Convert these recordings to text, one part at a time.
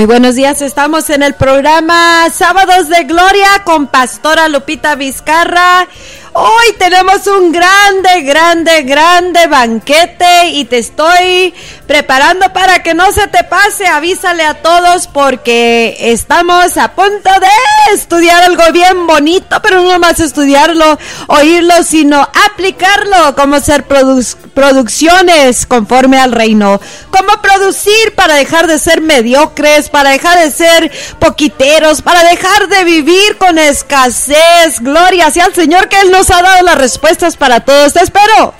Muy buenos días, estamos en el programa Sábados de Gloria con Pastora Lupita Vizcarra. Hoy tenemos un grande, grande, grande banquete y te estoy preparando para que no se te pase. Avísale a todos porque estamos a punto de estudiar algo bien bonito, pero no más estudiarlo, oírlo, sino aplicarlo, como ser producciones conforme al reino, cómo producir para dejar de ser mediocres, para dejar de ser poquiteros, para dejar de vivir con escasez. Gloria sea al Señor que Él nos ha dado las respuestas para todos. Te espero.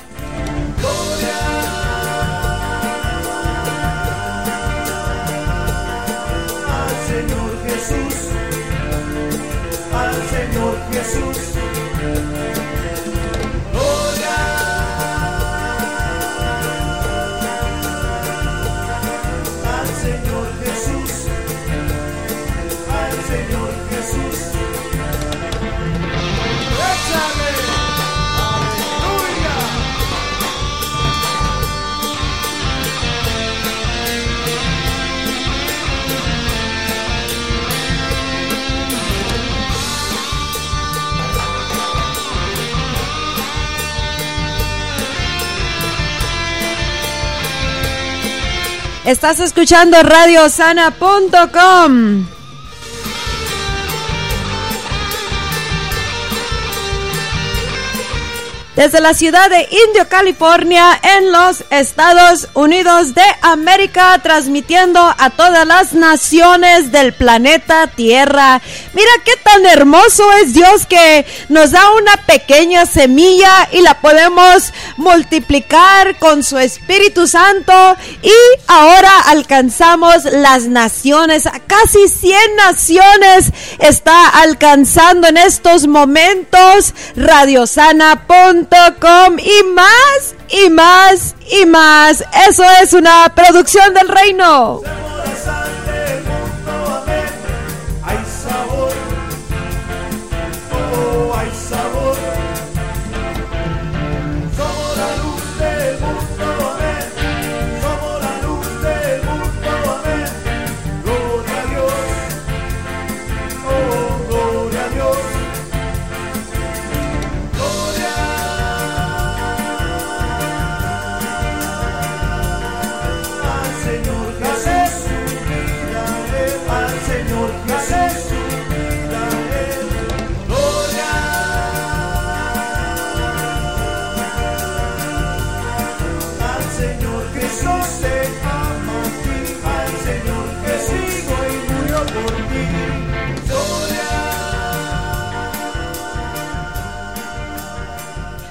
Estás escuchando radiosana.com. desde la ciudad de Indio, California, en los Estados Unidos de América, transmitiendo a todas las naciones del planeta Tierra. Mira qué tan hermoso es Dios que nos da una pequeña semilla y la podemos multiplicar con su Espíritu Santo y ahora alcanzamos las naciones, casi 100 naciones está alcanzando en estos momentos y más y más y más. Eso es una producción del reino.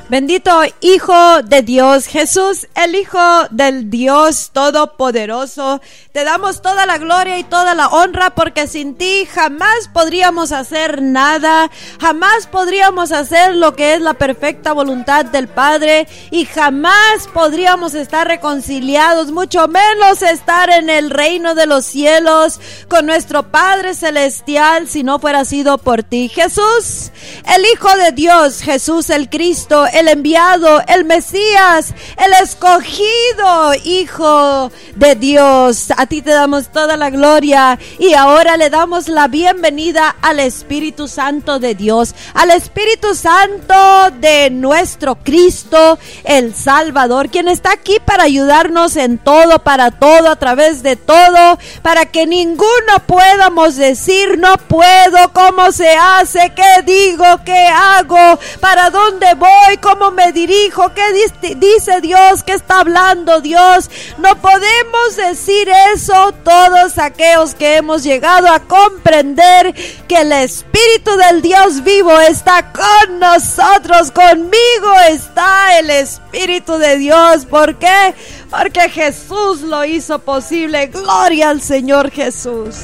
Bendito Hijo de Dios, Jesús, el Hijo del Dios Todopoderoso. Te damos toda la gloria y toda la honra porque sin ti jamás podríamos hacer nada, jamás podríamos hacer lo que es la perfecta voluntad del Padre y jamás podríamos estar reconciliados, mucho menos estar en el reino de los cielos con nuestro Padre Celestial si no fuera sido por ti. Jesús, el Hijo de Dios, Jesús el Cristo, el enviado, el Mesías, el escogido Hijo de Dios. A ti te damos toda la gloria. Y ahora le damos la bienvenida al Espíritu Santo de Dios, al Espíritu Santo de nuestro Cristo, el Salvador, quien está aquí para ayudarnos en todo, para todo, a través de todo, para que ninguno podamos decir no puedo, cómo se hace, qué digo, qué hago, para dónde voy, cómo me dirijo, qué dice Dios, qué está hablando Dios. No podemos decir eso todos aquellos que hemos llegado a comprender que el Espíritu del Dios vivo está con nosotros, conmigo está el Espíritu de Dios. ¿Por qué? Porque Jesús lo hizo posible. Gloria al Señor Jesús.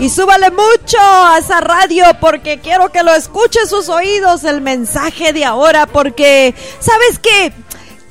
Y súbale mucho a esa radio porque quiero que lo escuche sus oídos el mensaje de ahora porque, ¿sabes qué?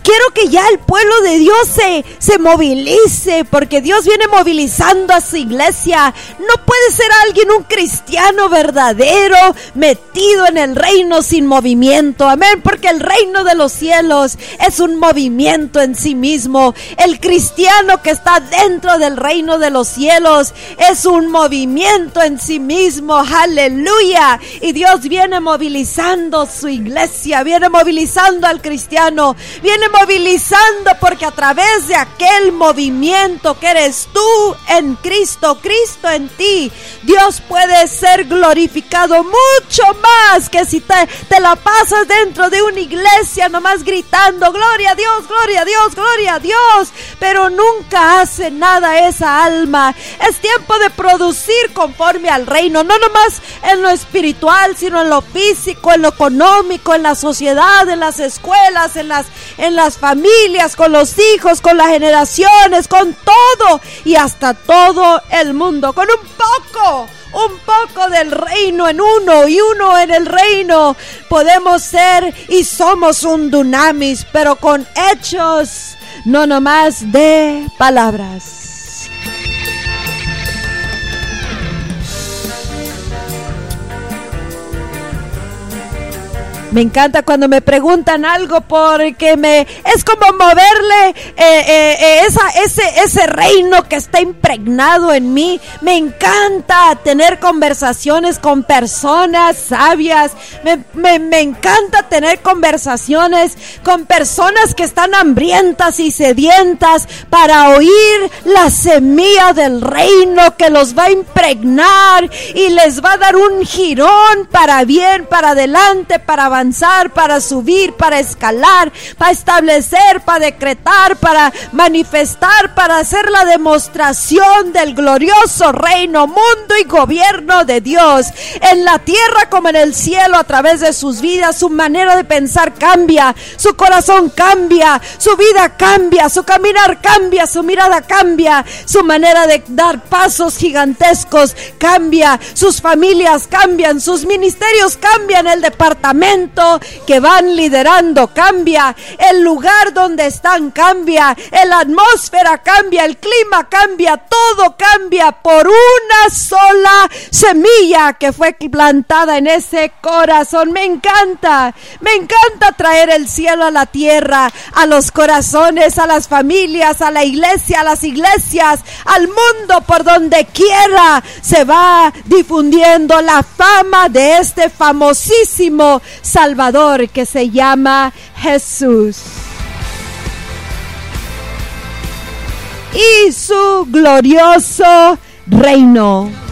Quiero que ya el pueblo de Dios se, se movilice, porque Dios viene movilizando a su iglesia. No puede ser alguien, un cristiano verdadero, metido en el reino sin movimiento. Amén, porque el reino de los cielos es un movimiento en sí mismo. El cristiano que está dentro del reino de los cielos es un movimiento en sí mismo. Aleluya. Y Dios viene movilizando su iglesia, viene movilizando al cristiano, viene movilizando porque a través de aquel movimiento que eres tú en Cristo, Cristo en ti, Dios puede ser glorificado mucho más que si te, te la pasas dentro de una iglesia nomás gritando, gloria a Dios, gloria a Dios, gloria a Dios, pero nunca hace nada esa alma. Es tiempo de producir conforme al reino, no nomás en lo espiritual, sino en lo físico, en lo económico, en la sociedad, en las escuelas, en las, en las familias, con los hijos, con las generaciones, con todo y hasta todo el mundo, con un poco un poco del reino en uno y uno en el reino. Podemos ser y somos un dunamis, pero con hechos, no nomás de palabras. Me encanta cuando me preguntan algo porque me es como moverle eh, eh, eh, esa, ese, ese reino que está impregnado en mí. Me encanta tener conversaciones con personas sabias. Me, me encanta tener conversaciones con personas que están hambrientas y sedientas para oír la semilla del reino que los va a impregnar y les va a dar un girón para bien, para adelante, para avanzar para subir, para escalar, para establecer, para decretar, para manifestar, para hacer la demostración del glorioso reino, mundo y gobierno de Dios en la tierra como en el cielo a través de sus vidas. Su manera de pensar cambia, su corazón cambia, su vida cambia, su caminar cambia, su mirada cambia, su manera de dar pasos gigantescos cambia, sus familias cambian, sus ministerios cambian, el departamento que van liderando cambia, el lugar donde están cambia, la atmósfera cambia, el clima cambia, todo cambia por una sola semilla que fue plantada en ese corazón. Me encanta, me encanta traer el cielo a la tierra, a los corazones, a las familias, a la iglesia, a las iglesias, al mundo por donde quiera se va difundiendo la fama de este famosísimo Salvador que se llama Jesús. Y su glorioso reino.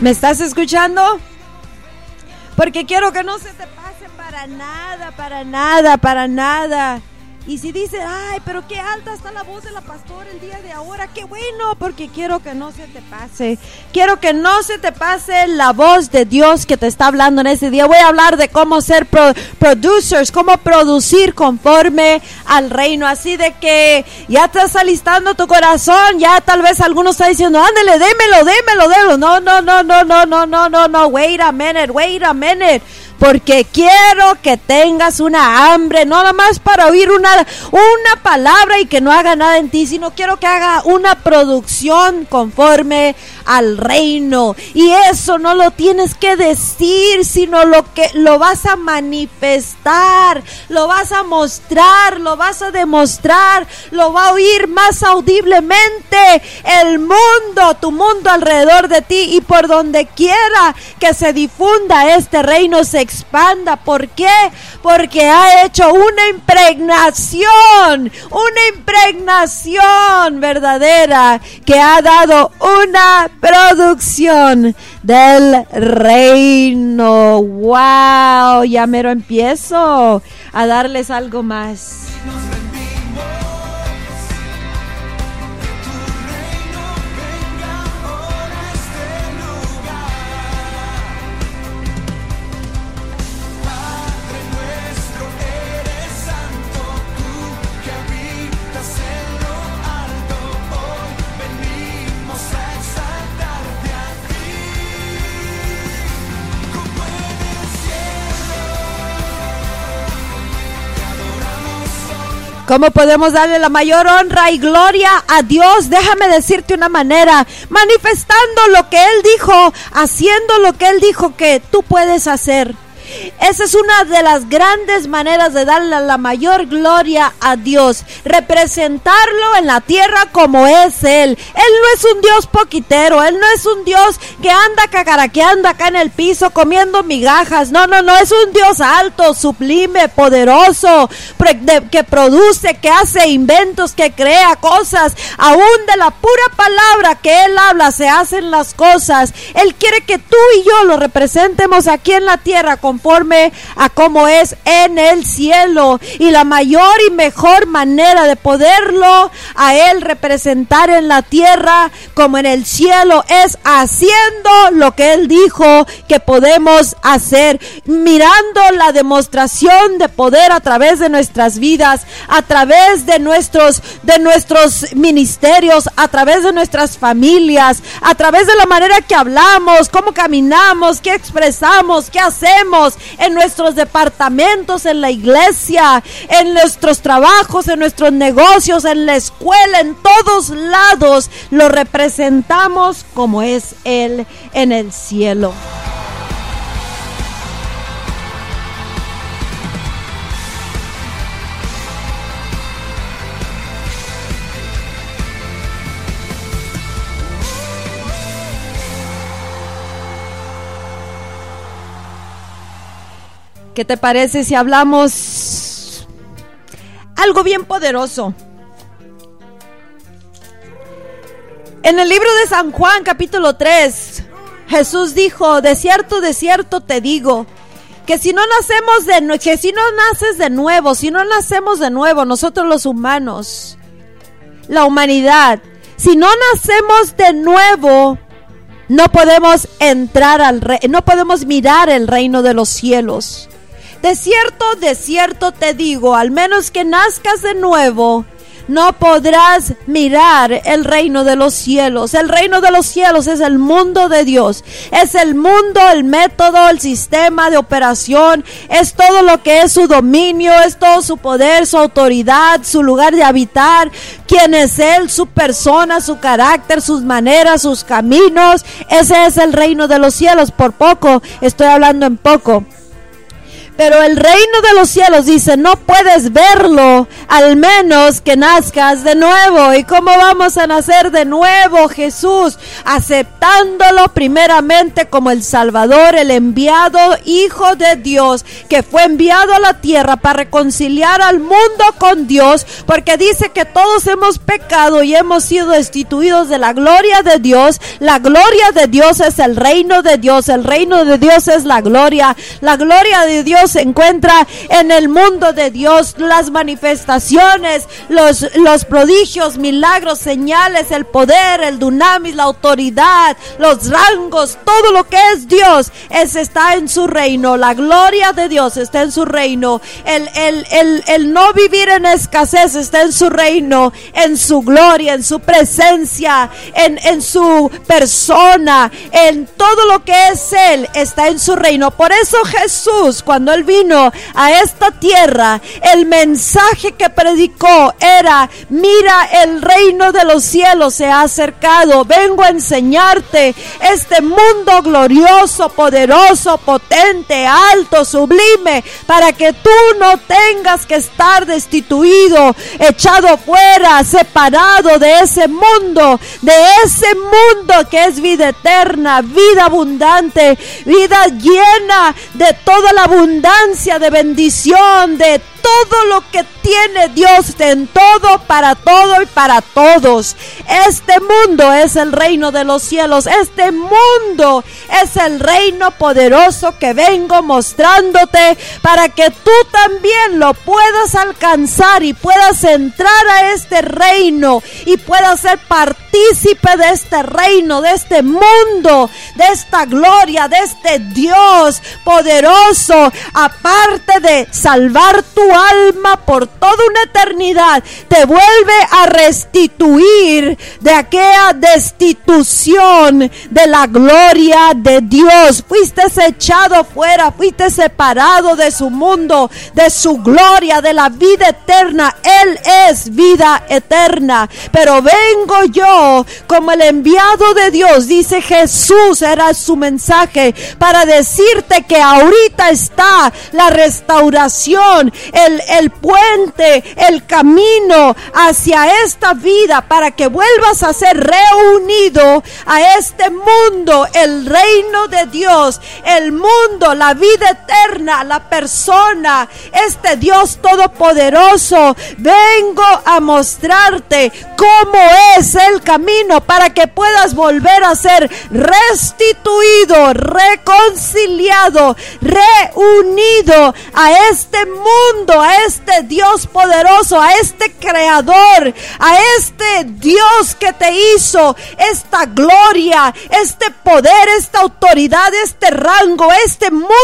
¿Me estás escuchando? Porque quiero que no se te pase para nada, para nada, para nada. Y si dices, ay, pero qué alta está la voz de la pastora el día de ahora, qué bueno, porque quiero que no se te pase. Quiero que no se te pase la voz de Dios que te está hablando en ese día. Voy a hablar de cómo ser producers, cómo producir conforme al reino. Así de que ya estás alistando tu corazón, ya tal vez alguno está diciendo, ándale, démelo, démelo, démelo. No, no, no, no, no, no, no, no, no, wait a minute, wait a minute porque quiero que tengas una hambre, no nada más para oír una, una palabra y que no haga nada en ti, sino quiero que haga una producción conforme al reino. Y eso no lo tienes que decir, sino lo que lo vas a manifestar, lo vas a mostrar, lo vas a demostrar, lo va a oír más audiblemente el mundo, tu mundo alrededor de ti y por donde quiera que se difunda este reino se expanda. ¿Por qué? Porque ha hecho una impregnación, una impregnación verdadera que ha dado una producción del reino. ¡Wow! Ya mero empiezo a darles algo más. ¿Cómo podemos darle la mayor honra y gloria a Dios? Déjame decirte una manera, manifestando lo que Él dijo, haciendo lo que Él dijo que tú puedes hacer. Esa es una de las grandes maneras de darle la mayor gloria a Dios, representarlo en la tierra como es Él. Él no es un Dios poquitero, Él no es un Dios que anda cacaraqueando acá en el piso comiendo migajas. No, no, no, es un Dios alto, sublime, poderoso, que produce, que hace inventos, que crea cosas. Aún de la pura palabra que Él habla se hacen las cosas. Él quiere que tú y yo lo representemos aquí en la tierra con conforme a como es en el cielo. Y la mayor y mejor manera de poderlo a Él representar en la tierra como en el cielo es haciendo lo que Él dijo que podemos hacer, mirando la demostración de poder a través de nuestras vidas, a través de nuestros, de nuestros ministerios, a través de nuestras familias, a través de la manera que hablamos, cómo caminamos, qué expresamos, qué hacemos en nuestros departamentos, en la iglesia, en nuestros trabajos, en nuestros negocios, en la escuela, en todos lados. Lo representamos como es Él en el cielo. ¿Qué te parece si hablamos algo bien poderoso? En el libro de San Juan capítulo 3, Jesús dijo, de cierto, de cierto te digo, que si no nacemos de que si no naces de nuevo, si no nacemos de nuevo, nosotros los humanos, la humanidad, si no nacemos de nuevo, no podemos entrar al rey, no podemos mirar el reino de los cielos. De cierto, de cierto te digo, al menos que nazcas de nuevo, no podrás mirar el reino de los cielos. El reino de los cielos es el mundo de Dios. Es el mundo, el método, el sistema de operación. Es todo lo que es su dominio, es todo su poder, su autoridad, su lugar de habitar. Quién es Él, su persona, su carácter, sus maneras, sus caminos. Ese es el reino de los cielos. Por poco, estoy hablando en poco. Pero el reino de los cielos dice, no puedes verlo al menos que nazcas de nuevo. ¿Y cómo vamos a nacer de nuevo, Jesús? Aceptándolo primeramente como el Salvador, el enviado Hijo de Dios, que fue enviado a la tierra para reconciliar al mundo con Dios, porque dice que todos hemos pecado y hemos sido destituidos de la gloria de Dios. La gloria de Dios es el reino de Dios, el reino de Dios es la gloria. La gloria de Dios se encuentra en el mundo de Dios, las manifestaciones, los, los prodigios, milagros, señales, el poder, el dunamis, la autoridad, los rangos, todo lo que es Dios, es, está en su reino. La gloria de Dios está en su reino. El, el, el, el no vivir en escasez está en su reino, en su gloria, en su presencia, en, en su persona, en todo lo que es Él, está en su reino. Por eso Jesús, cuando vino a esta tierra, el mensaje que predicó era, mira, el reino de los cielos se ha acercado, vengo a enseñarte este mundo glorioso, poderoso, potente, alto, sublime, para que tú no tengas que estar destituido, echado fuera, separado de ese mundo, de ese mundo que es vida eterna, vida abundante, vida llena de toda la abundancia de bendición, de todo lo que tiene Dios en todo, para todo y para todos. Este mundo es el reino de los cielos. Este mundo es el reino poderoso que vengo mostrándote para que tú también lo puedas alcanzar y puedas entrar a este reino y puedas ser partícipe de este reino, de este mundo, de esta gloria, de este Dios poderoso. Aparte de salvar tu alma por toda una eternidad. Te vuelve a restituir de aquella destitución de la gloria de Dios. Fuiste echado fuera, fuiste separado de su mundo, de su gloria, de la vida eterna. Él es vida eterna. Pero vengo yo como el enviado de Dios, dice Jesús, era su mensaje, para decirte que ahorita está la restauración, el, el puente, el camino hacia esta vida para que vuelvas a ser reunido a este mundo, el reino de Dios, el mundo, la vida eterna, la persona, este Dios todopoderoso. Vengo a mostrarte cómo es el camino para que puedas volver a ser restituido, reconciliado, reunido a este mundo, a este Dios poderoso, a este creador, a este Dios que te hizo esta gloria, este poder, esta autoridad, este rango, este mundo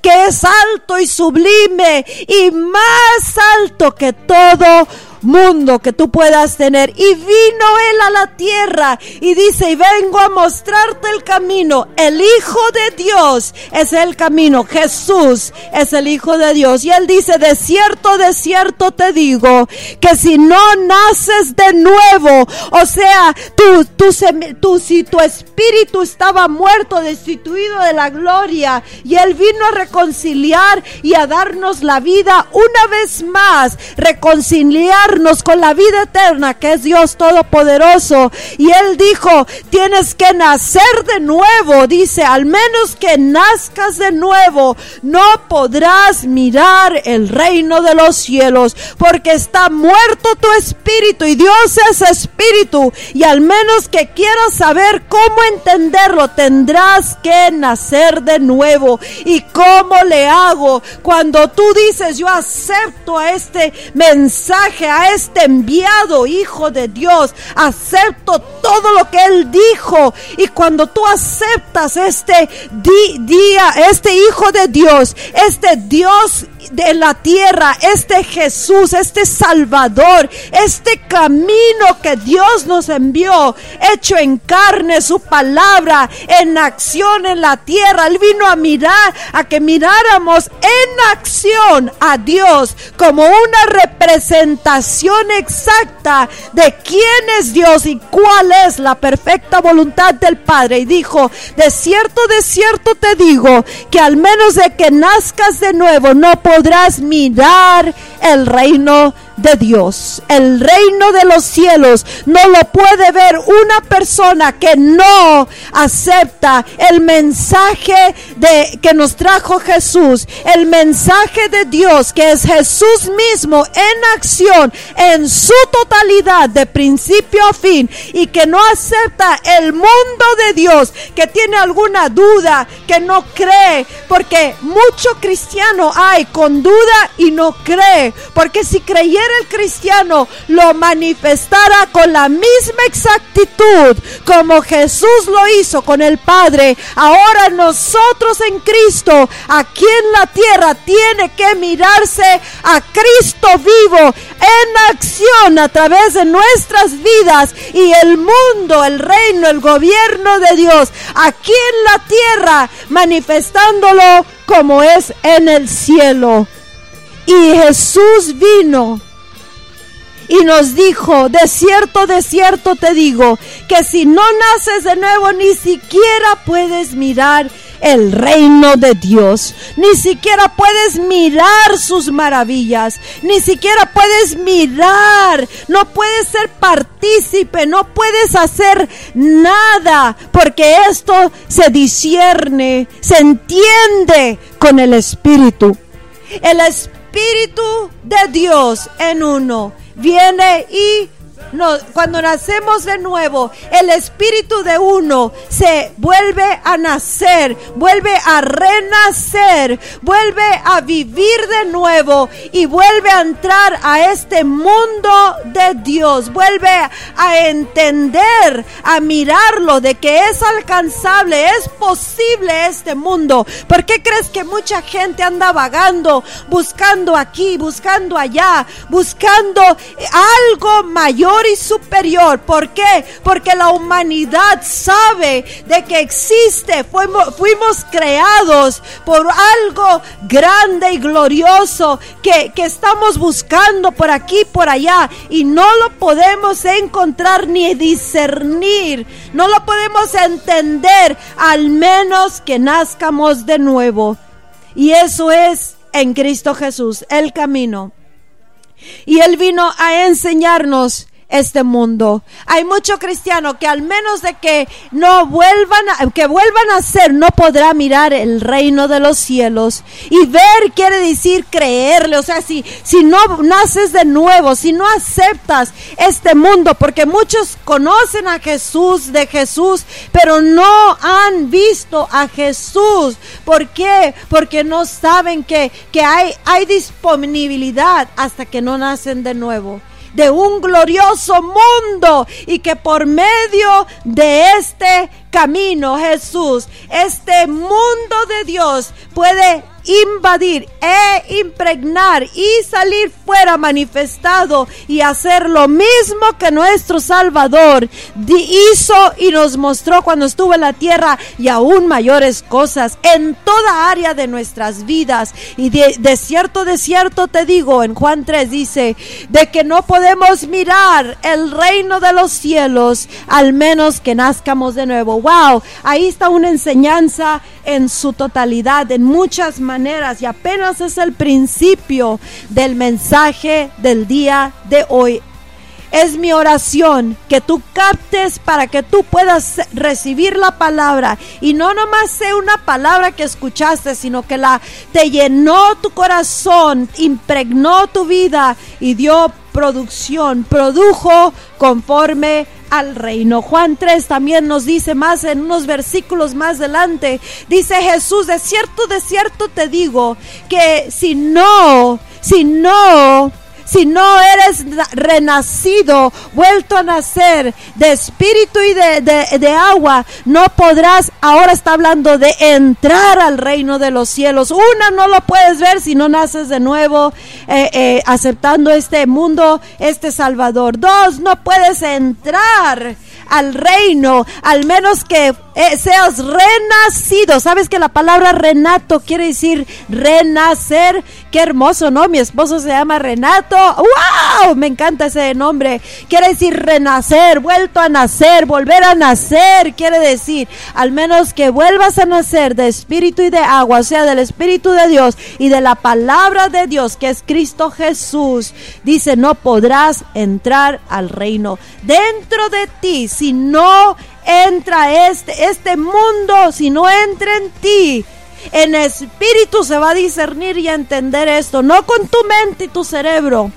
que es alto y sublime y más alto que todo mundo que tú puedas tener. Y vino Él a la tierra y dice, y vengo a mostrarte el camino. El Hijo de Dios es el camino. Jesús es el Hijo de Dios. Y Él dice, de cierto, de cierto te digo, que si no naces de nuevo, o sea, tú, tú, si tu espíritu estaba muerto, destituido de la gloria, y Él vino a reconciliar y a darnos la vida una vez más, reconciliar con la vida eterna que es Dios Todopoderoso. Y Él dijo, tienes que nacer de nuevo. Dice, al menos que nazcas de nuevo, no podrás mirar el reino de los cielos, porque está muerto tu espíritu y Dios es espíritu. Y al menos que quieras saber cómo entenderlo, tendrás que nacer de nuevo. ¿Y cómo le hago? Cuando tú dices, yo acepto a este mensaje, a este enviado Hijo de Dios. Acepto todo lo que Él dijo. Y cuando tú aceptas este día, este Hijo de Dios, este Dios de la tierra, este Jesús, este Salvador, este camino que Dios nos envió, hecho en carne, su palabra, en acción en la tierra. Él vino a mirar, a que miráramos en acción a Dios como una representación exacta de quién es Dios y cuál es la perfecta voluntad del Padre. Y dijo, de cierto, de cierto te digo, que al menos de que nazcas de nuevo, no mirar el reino de Dios, el reino de los cielos, no lo puede ver una persona que no acepta el mensaje de que nos trajo Jesús, el mensaje de Dios que es Jesús mismo en acción en su totalidad de principio a fin y que no acepta el mundo de Dios, que tiene alguna duda, que no cree, porque mucho cristiano hay con duda y no cree, porque si creyera el cristiano lo manifestara con la misma exactitud como Jesús lo hizo con el Padre, ahora nosotros en Cristo, aquí en la tierra, tiene que mirarse a Cristo vivo en acción a través de nuestras vidas y el mundo, el reino, el gobierno de Dios, aquí en la tierra, manifestándolo como es en el cielo. Y Jesús vino y nos dijo, de cierto, de cierto te digo, que si no naces de nuevo ni siquiera puedes mirar el reino de Dios. Ni siquiera puedes mirar sus maravillas. Ni siquiera puedes mirar. No puedes ser partícipe. No puedes hacer nada. Porque esto se discierne, se entiende con el Espíritu. El Espíritu de Dios en uno viene y cuando nacemos de nuevo, el espíritu de uno se vuelve a nacer, vuelve a renacer, vuelve a vivir de nuevo y vuelve a entrar a este mundo de Dios, vuelve a entender, a mirarlo de que es alcanzable, es posible este mundo. ¿Por qué crees que mucha gente anda vagando, buscando aquí, buscando allá, buscando algo mayor? Y superior. ¿Por qué? Porque la humanidad sabe de que existe. Fuimos, fuimos creados por algo grande y glorioso que, que estamos buscando por aquí, por allá. Y no lo podemos encontrar ni discernir. No lo podemos entender al menos que nazcamos de nuevo. Y eso es en Cristo Jesús, el camino. Y Él vino a enseñarnos este mundo. Hay mucho cristiano que al menos de que no vuelvan a, que vuelvan a ser, no podrá mirar el reino de los cielos. Y ver quiere decir creerle, o sea, si, si no naces de nuevo, si no aceptas este mundo, porque muchos conocen a Jesús, de Jesús, pero no han visto a Jesús. ¿Por qué? Porque no saben que, que hay, hay disponibilidad hasta que no nacen de nuevo de un glorioso mundo y que por medio de este camino Jesús, este mundo de Dios puede invadir e impregnar y salir fuera manifestado y hacer lo mismo que nuestro Salvador hizo y nos mostró cuando estuvo en la tierra y aún mayores cosas en toda área de nuestras vidas. Y de, cierto, de cierto te digo, en Juan 3 dice, de que no podemos mirar el reino de los cielos al menos que nazcamos de nuevo. Wow, ahí está una enseñanza en su totalidad, en muchas maneras, y apenas es el principio del mensaje del día de hoy. Es mi oración que tú captes para que tú puedas recibir la palabra y no nomás sea una palabra que escuchaste, sino que la te llenó tu corazón, impregnó tu vida y dio producción, produjo conforme al reino. Juan 3 también nos dice más en unos versículos más adelante, dice Jesús, de cierto, de cierto te digo, que si no, si no si no eres renacido, vuelto a nacer de espíritu y de, agua, no podrás, ahora está hablando de entrar al reino de los cielos. Una, no lo puedes ver si no naces de nuevo, eh, eh, aceptando este mundo, este Salvador. Dos, no puedes entrar al reino, al menos que eh, seas renacido. ¿Sabes que la palabra renato quiere decir renacer? Qué hermoso, ¿no? Mi esposo se llama Renato. ¡Wow! Me encanta ese nombre. Quiere decir renacer, vuelto a nacer, volver a nacer. Quiere decir, al menos que vuelvas a nacer de espíritu y de agua, o sea, del espíritu de Dios y de la palabra de Dios, que es Cristo Jesús. Dice, no podrás entrar al reino. Dentro de ti si no entra este, este mundo, si no entra en ti, en espíritu se va a discernir y a entender esto, no con tu mente y tu cerebro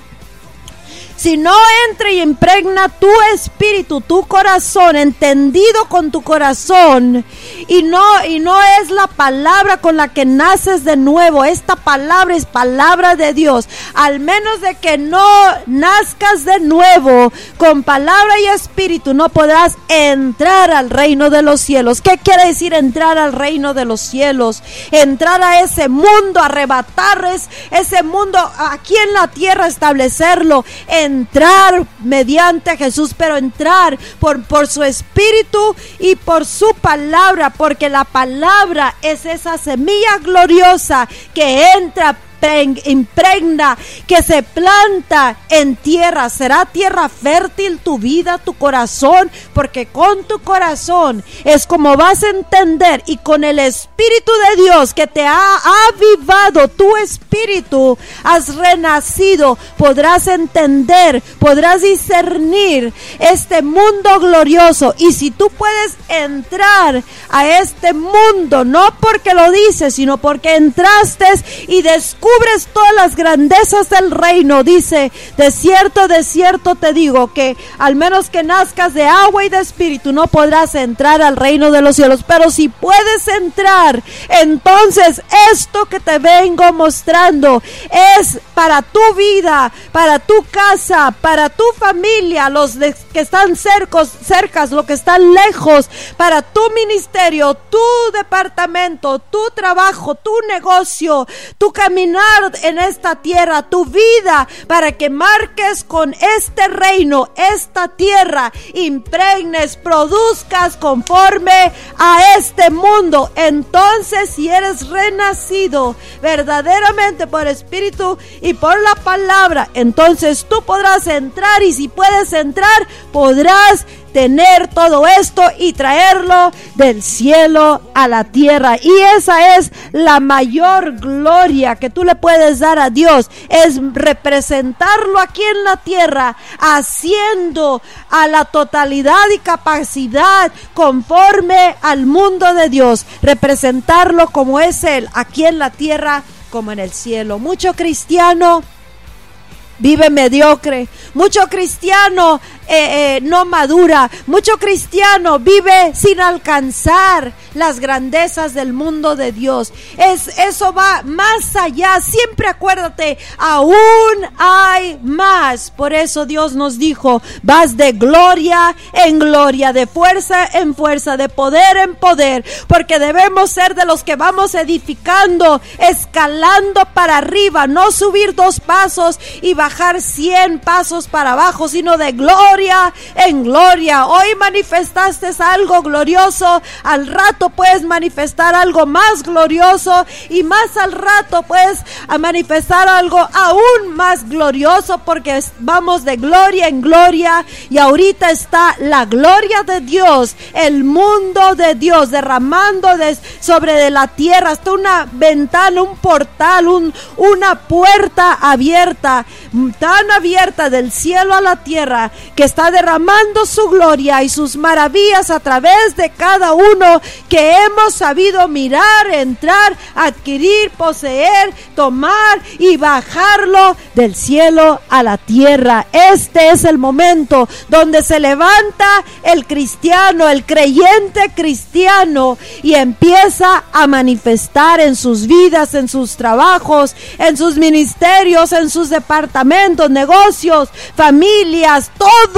si no entra y impregna tu espíritu, tu corazón, entendido con tu corazón, y no, y no es la palabra con la que naces de nuevo, esta palabra es palabra de Dios, al menos de que no nazcas de nuevo con palabra y espíritu, no podrás entrar al reino de los cielos. ¿Qué quiere decir entrar al reino de los cielos? Entrar a ese mundo, arrebatar ese mundo aquí en la tierra, establecerlo. En entrar mediante Jesús, pero entrar por, por su espíritu y por su palabra, porque la palabra es esa semilla gloriosa que entra impregna, que se planta en tierra. Será tierra fértil tu vida, tu corazón, porque con tu corazón es como vas a entender y con el Espíritu de Dios que te ha avivado tu espíritu, has renacido, podrás entender, podrás discernir este mundo glorioso. Y si tú puedes entrar a este mundo, no porque lo dices, sino porque entraste y descubriste descubres todas las grandezas del reino, dice, de cierto, de cierto te digo que al menos que nazcas de agua y de espíritu no podrás entrar al reino de los cielos, pero si puedes entrar, entonces esto que te vengo mostrando es para tu vida, para tu casa, para tu familia, los que están cercos, cercas, los que están lejos, para tu ministerio, tu departamento, tu trabajo, tu negocio, tu caminar en esta tierra, tu vida, para que marques con este reino, esta tierra, impregnes, produzcas conforme a este mundo. Entonces, si eres renacido verdaderamente por espíritu y por la palabra, entonces tú podrás entrar y si puedes entrar, podrás tener todo esto y traerlo del cielo a la tierra. Y esa es la mayor gloria que tú le puedes dar a Dios, es representarlo aquí en la tierra, haciendo a la totalidad y capacidad conforme al mundo de Dios, representarlo como es Él, aquí en la tierra como en el cielo. Mucho cristiano vive mediocre. Mucho cristiano eh, eh, no madura. Mucho cristiano vive sin alcanzar las grandezas del mundo de Dios. Es, eso va más allá. Siempre acuérdate, aún hay más. Por eso Dios nos dijo, vas de gloria en gloria, de fuerza en fuerza, de poder en poder, porque debemos ser de los que vamos edificando, escalando para arriba, no subir dos pasos y bajar cien pasos para abajo, sino de gloria en gloria. Hoy manifestaste algo glorioso, al rato puedes manifestar algo más glorioso y más al rato puedes manifestar algo aún más glorioso porque vamos de gloria en gloria y ahorita está la gloria de Dios, el mundo de Dios derramando sobre de la tierra hasta una ventana, un portal, un, una puerta abierta, tan abierta del cielo a la tierra que está derramando su gloria y sus maravillas a través de cada uno que hemos sabido mirar, entrar, adquirir, poseer, tomar y bajarlo del cielo a la tierra. Este es el momento donde se levanta el cristiano, el creyente cristiano y empieza a manifestar en sus vidas, en sus trabajos, en sus ministerios, en sus departamentos, negocios, familias, todo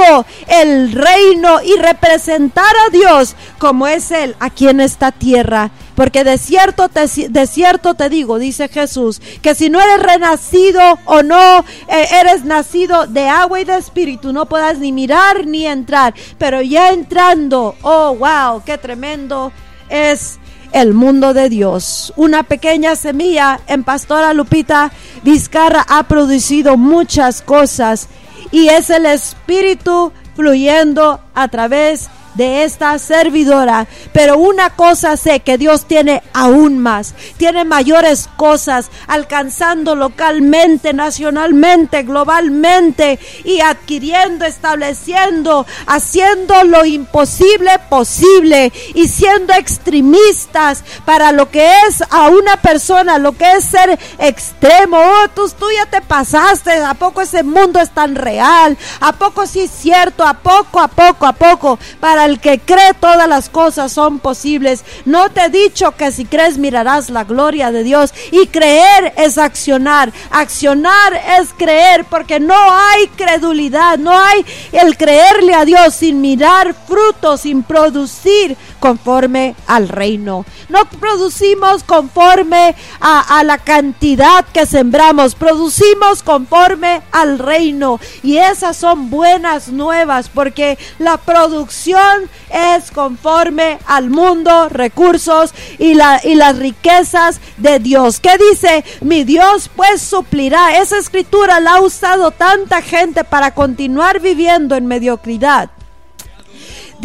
el reino y representar a Dios como es Él aquí en esta tierra. Porque de cierto, te, de cierto te digo, dice Jesús, que si no eres renacido o no eh, eres nacido de agua y de espíritu, no puedas ni mirar ni entrar. Pero ya entrando, oh, wow, qué tremendo es el mundo de Dios. Una pequeña semilla en Pastora Lupita Vizcarra ha producido muchas cosas y es el Espíritu fluyendo a través de esta servidora. Pero una cosa sé que Dios tiene aún más, tiene mayores cosas, alcanzando localmente, nacionalmente, globalmente y adquiriendo, estableciendo, haciendo lo imposible posible y siendo extremistas para lo que es a una persona, lo que es ser extremo. Oh, tú, tú ya te pasaste, ¿a poco ese mundo es tan real? ¿A poco sí es cierto? ¿A poco, a poco, a poco? Para el que cree todas las cosas son posibles. No te he dicho que si crees mirarás la gloria de Dios. Y creer es accionar. Accionar es creer porque no hay credulidad. No hay el creerle a Dios sin mirar frutos, sin producir conforme al reino. No producimos conforme a, a la cantidad que sembramos. Producimos conforme al reino. Y esas son buenas nuevas porque la producción es conforme al mundo, recursos y, la, y las riquezas de Dios. ¿Qué dice? Mi Dios pues suplirá. Esa escritura la ha usado tanta gente para continuar viviendo en mediocridad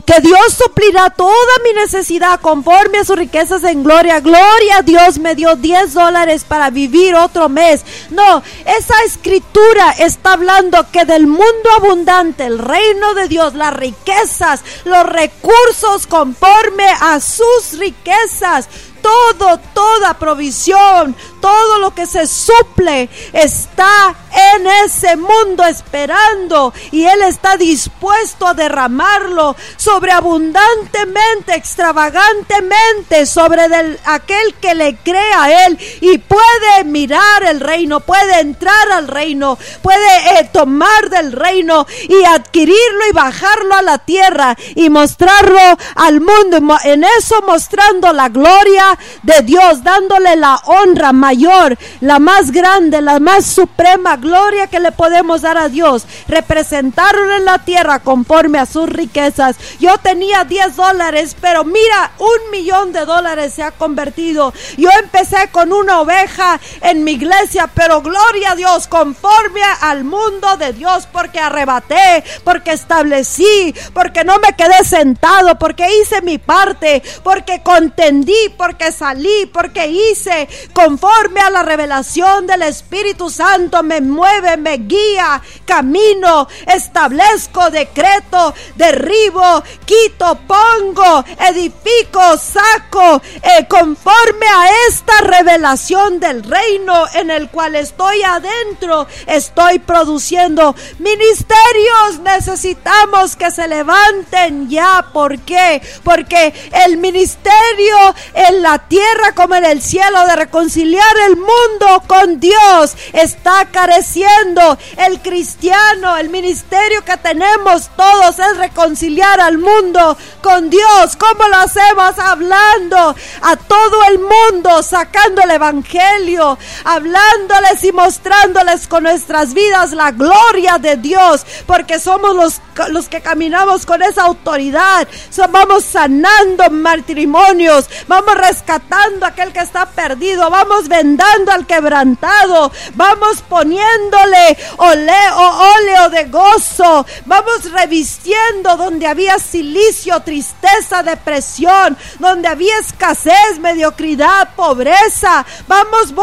que Dios suplirá toda mi necesidad conforme a sus riquezas en gloria. Gloria a Dios me dio 10 dólares para vivir otro mes. No, esa escritura está hablando que del mundo abundante, el reino de Dios, las riquezas, los recursos conforme a sus riquezas todo, toda provisión, todo lo que se suple está en ese mundo esperando y Él está dispuesto a derramarlo sobreabundantemente, extravagantemente sobre aquel que le cree a Él y puede mirar el reino, puede entrar al reino, puede eh, tomar del reino y adquirirlo y bajarlo a la tierra y mostrarlo al mundo. En eso mostrando la gloria de Dios, dándole la honra mayor, la más grande, la más suprema gloria que le podemos dar a Dios. Representarlo en la tierra conforme a sus riquezas. Yo tenía 10 dólares, pero mira, un millón de dólares se ha convertido. Yo empecé con una oveja en mi iglesia, pero gloria a Dios, conforme al mundo de Dios, porque arrebaté, porque establecí, porque no me quedé sentado, porque hice mi parte, porque contendí, porque salí, porque hice conforme a la revelación del Espíritu Santo, me mueve, me guía, camino, establezco, decreto, derribo, quito, pongo, edifico, saco, eh, conforme a esta revelación del reino en el cual estoy adentro, estoy produciendo ministerios. Necesitamos que se levanten ya. ¿Por qué? Porque el ministerio en la tierra como en el cielo de reconciliar el mundo con Dios está careciendo. El cristiano, el ministerio que tenemos todos es reconciliar al mundo con Dios. ¿Cómo lo hacemos? Hablando a todo el mundo, sacando el evangelio, hablándoles y mostrándoles con nuestras vidas la gloria de Dios, porque somos los, los que caminamos con esa autoridad. vamos sanando matrimonios, vamos rescatando a aquel que está perdido, vamos vendando al quebrantado, vamos poniéndole oleo, óleo de gozo, vamos revistiendo donde había silicio, tristeza, depresión, donde había escasez, mediocridad, pobreza, vamos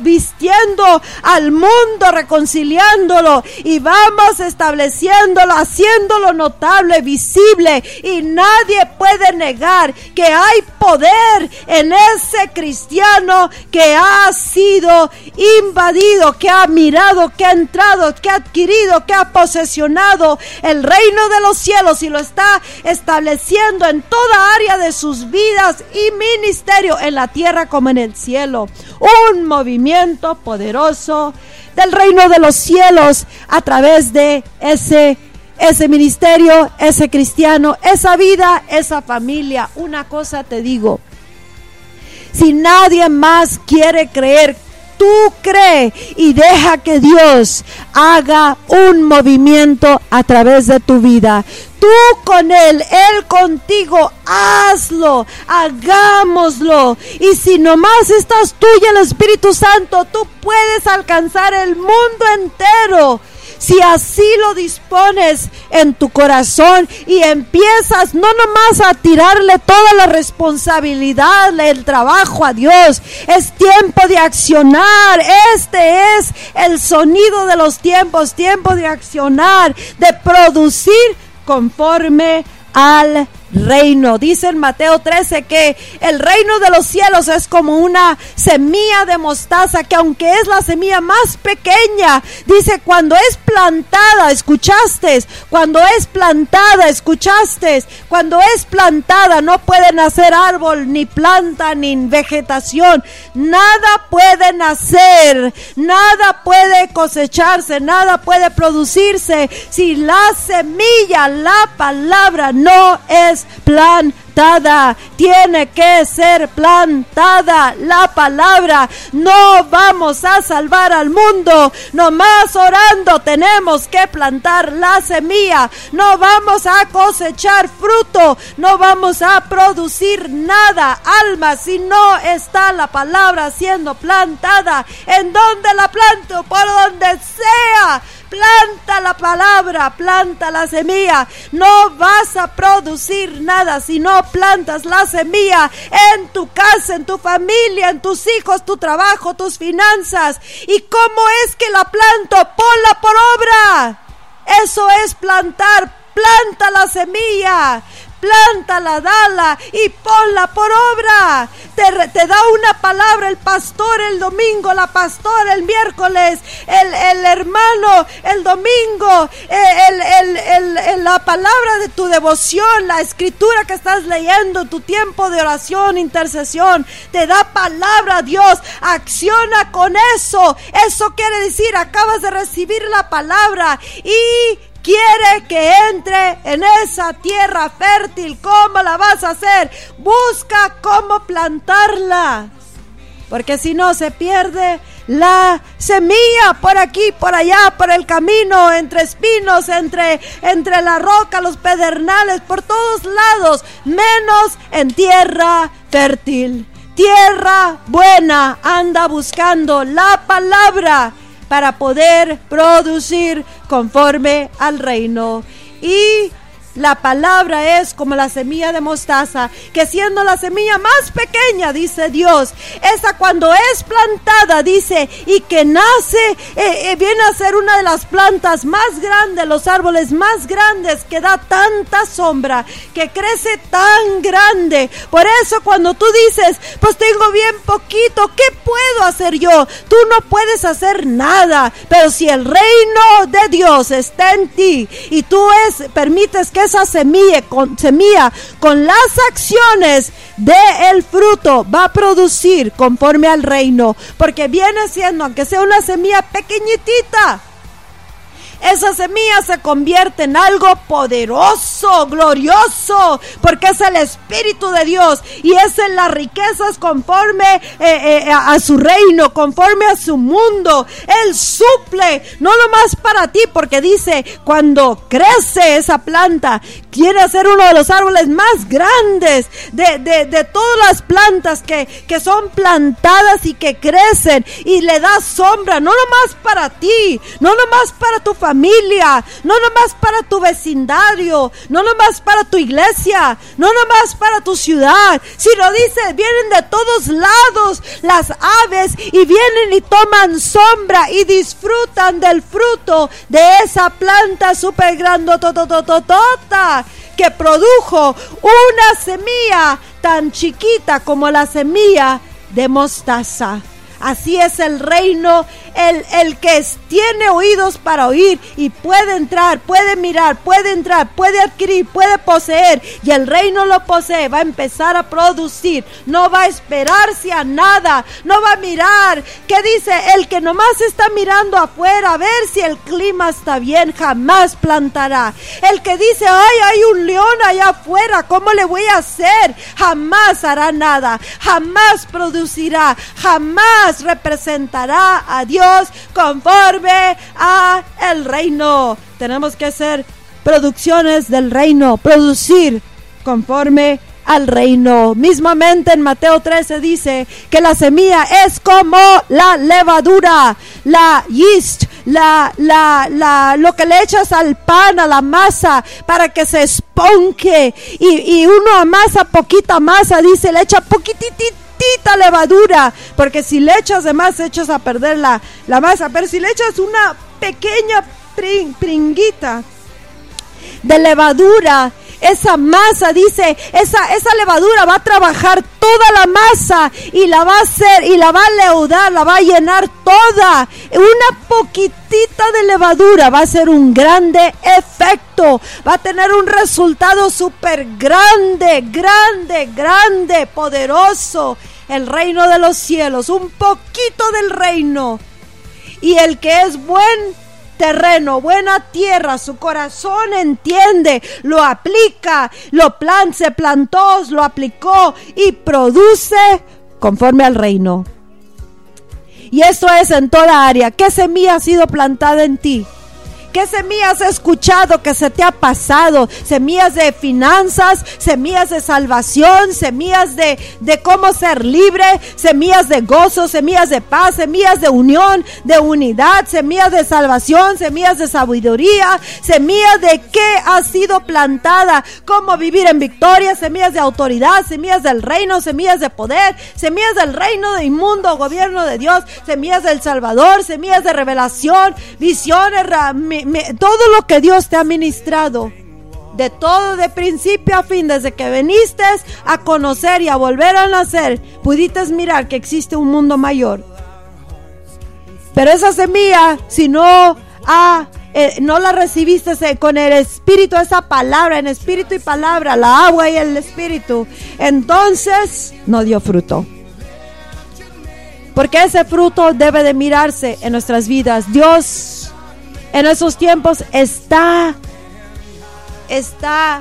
vistiendo al mundo, reconciliándolo y vamos estableciéndolo, haciéndolo notable, visible. Y nadie puede negar que hay poder en ese cristiano que ha sido invadido, que ha mirado, que ha entrado, que ha adquirido, que ha posesionado el reino de los cielos y lo está estableciendo en toda área de sus vidas y ministerio en la tierra como en el cielo. Un movimiento poderoso del reino de los cielos a través de ese ese ministerio, ese cristiano, esa vida, esa familia. Una cosa te digo, si nadie más quiere creer, tú cree y deja que Dios haga un movimiento a través de tu vida. Tú con Él, Él contigo, hazlo, hagámoslo. Y si nomás estás tú y el Espíritu Santo, tú puedes alcanzar el mundo entero si así lo dispones en tu corazón y empiezas no nomás a tirarle toda la responsabilidad, el trabajo a Dios, es tiempo de accionar. Este es el sonido de los tiempos, tiempo de accionar, de producir conforme al reino. Dice en Mateo 13 que el reino de los cielos es como una semilla de mostaza que aunque es la semilla más pequeña, dice cuando es plantada, escuchaste, cuando es plantada, escuchaste, cuando es plantada no puede nacer árbol, ni planta, ni vegetación, nada puede nacer, nada puede cosecharse, nada puede producirse si la semilla, la palabra no es plantada. Tiene que ser plantada la palabra. No vamos a salvar al mundo. Nomás orando tenemos que plantar la semilla. No vamos a cosechar fruto. No vamos a producir nada. Alma, si no está la palabra siendo plantada. ¿En donde la planto? Por donde sea Planta la palabra, planta la semilla. No vas a producir nada si no plantas la semilla en tu casa, en tu familia, en tus hijos, tu trabajo, tus finanzas. ¿Y cómo es que la planto? Ponla por obra. Eso es plantar. Planta la semilla plántala, dala y ponla por obra. Te, da una palabra el pastor el domingo, la pastora el miércoles, el, hermano el domingo, eh, la palabra de tu devoción, la escritura que estás leyendo, tu tiempo de oración, intercesión, te da palabra Dios, acciona con eso. Eso quiere decir, acabas de recibir la palabra y quiere que entre en esa tierra fértil. ¿Cómo la vas a hacer? Busca cómo plantarla. Porque si no se pierde la semilla por aquí, por allá, por el camino, entre espinos, entre, entre la roca, los pedernales, por todos lados, menos en tierra fértil. Tierra buena anda buscando la palabra para poder producir conforme al reino. Y la palabra es como la semilla de mostaza, que siendo la semilla más pequeña, dice Dios, esa cuando es plantada, dice, y que nace, eh, eh, viene a ser una de las plantas más grandes, los árboles más grandes, que da tanta sombra, que crece tan grande. Por eso cuando tú dices, pues tengo bien poquito, ¿qué puedo hacer yo? Tú no puedes hacer nada, pero si el reino de Dios está en ti y tú es, permites que esa semilla con, semilla, con las acciones del el fruto, va a producir conforme al reino. Porque viene siendo, aunque sea una semilla pequeñitita, esa semilla se convierte en algo poderoso, glorioso, porque es el Espíritu de Dios y es en las riquezas conforme eh, eh, a su reino, conforme a su mundo. Él suple, no nomás para ti, porque dice, cuando crece esa planta, quiere ser uno de los árboles más grandes de, de, todas las plantas que, que son plantadas y que crecen y le da sombra, no nomás para ti, no nomás para tu familia, familia, no nomás para tu vecindario, no nomás para tu iglesia, no nomás para tu ciudad, sino dice, vienen de todos lados las aves y vienen y toman sombra y disfrutan del fruto de esa planta super grandototototota que produjo una semilla tan chiquita como la semilla de mostaza. Así es el reino el, que tiene oídos para oír y puede entrar, puede mirar, puede entrar, puede adquirir, puede poseer y el reino lo posee, va a empezar a producir, no va a esperarse a nada, no va a mirar, ¿qué dice? El que nomás está mirando afuera a ver si el clima está bien, jamás plantará. El que dice, ay, hay un león allá afuera, ¿cómo le voy a hacer? Jamás hará nada, jamás producirá, jamás representará a Dios conforme a el reino. Tenemos que hacer producciones del reino, producir conforme al reino. Mismamente en Mateo 13 dice que la semilla es como la levadura, la yeast, la, la, la, lo que le echas al pan, a la masa, para que se esponque. Y, y uno amasa poquita masa, dice, le echa poquititito levadura, porque si le echas de más echas a perder la, la masa, pero si le echas una pequeña pringuita de levadura, esa masa, dice, esa, esa levadura va a trabajar toda la masa y la va a hacer y la va a leudar, la va a llenar toda. Una poquitita de levadura va a ser un grande efecto, va a tener un resultado súper grande, grande, grande, poderoso. El reino de los cielos, un poquito del reino. Y el que es buen terreno, buena tierra, su corazón entiende, lo aplica, lo plan, se plantó, lo aplicó y produce conforme al reino. Y eso es en toda área. ¿Qué semilla ha sido plantada en ti? ¿Qué semillas has escuchado que se te ha pasado? Semillas de finanzas, semillas de salvación, semillas de, de cómo ser libre, semillas de gozo, semillas de paz, semillas de unión, de unidad, semillas de salvación, semillas de sabiduría, semillas de qué ha sido plantada, cómo vivir en victoria, semillas de autoridad, semillas del reino, semillas de poder, semillas del reino de inmundo, gobierno de Dios, semillas del Salvador, semillas de revelación, visiones, todo lo que Dios te ha ministrado de todo de principio a fin, desde que viniste a conocer y a volver a nacer, pudiste mirar que existe un mundo mayor. Pero esa semilla, si no, eh, no la recibiste con el espíritu, esa palabra, en espíritu y palabra, la agua y el espíritu, entonces no dio fruto. Porque ese fruto debe de mirarse en nuestras vidas. Dios en esos tiempos está está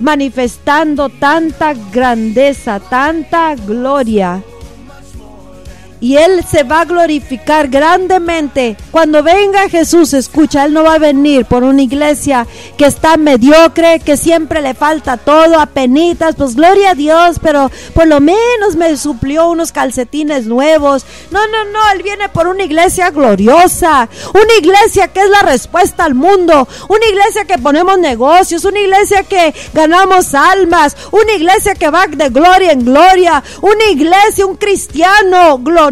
manifestando tanta grandeza, tanta gloria y Él se va a glorificar grandemente. Cuando venga Jesús, escucha, Él no va a venir por una iglesia que está mediocre, que siempre le falta todo, a pues gloria a Dios, pero por lo menos me suplió unos calcetines nuevos. No, no, no, Él viene por una iglesia gloriosa, una iglesia que es la respuesta al mundo, una iglesia que ponemos negocios, una iglesia que ganamos almas, una iglesia que va de gloria en gloria, una iglesia, un cristiano glorioso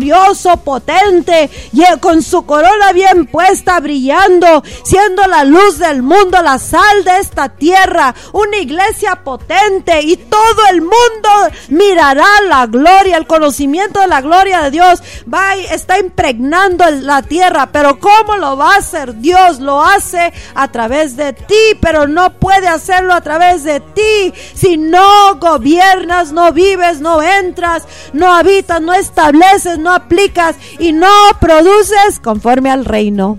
potente, y con su corona bien puesta, brillando, siendo la luz del mundo, la sal de esta tierra, una iglesia potente y todo el mundo mirará la gloria, el conocimiento de la gloria de Dios, va y está impregnando la tierra, pero ¿cómo lo va a hacer? Dios lo hace a través de ti, pero no puede hacerlo a través de ti si no gobiernas, no vives, no entras, no habitas, no estableces, no aplicas y no produces conforme al reino.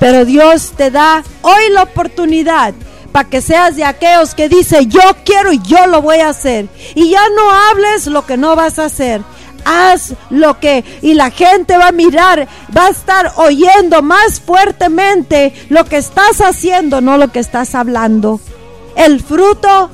Pero Dios te da hoy la oportunidad para que seas de aquellos que dice yo quiero y yo lo voy a hacer. Y ya no hables lo que no vas a hacer. Haz lo que y la gente va a mirar, va a estar oyendo más fuertemente lo que estás haciendo, no lo que estás hablando. El fruto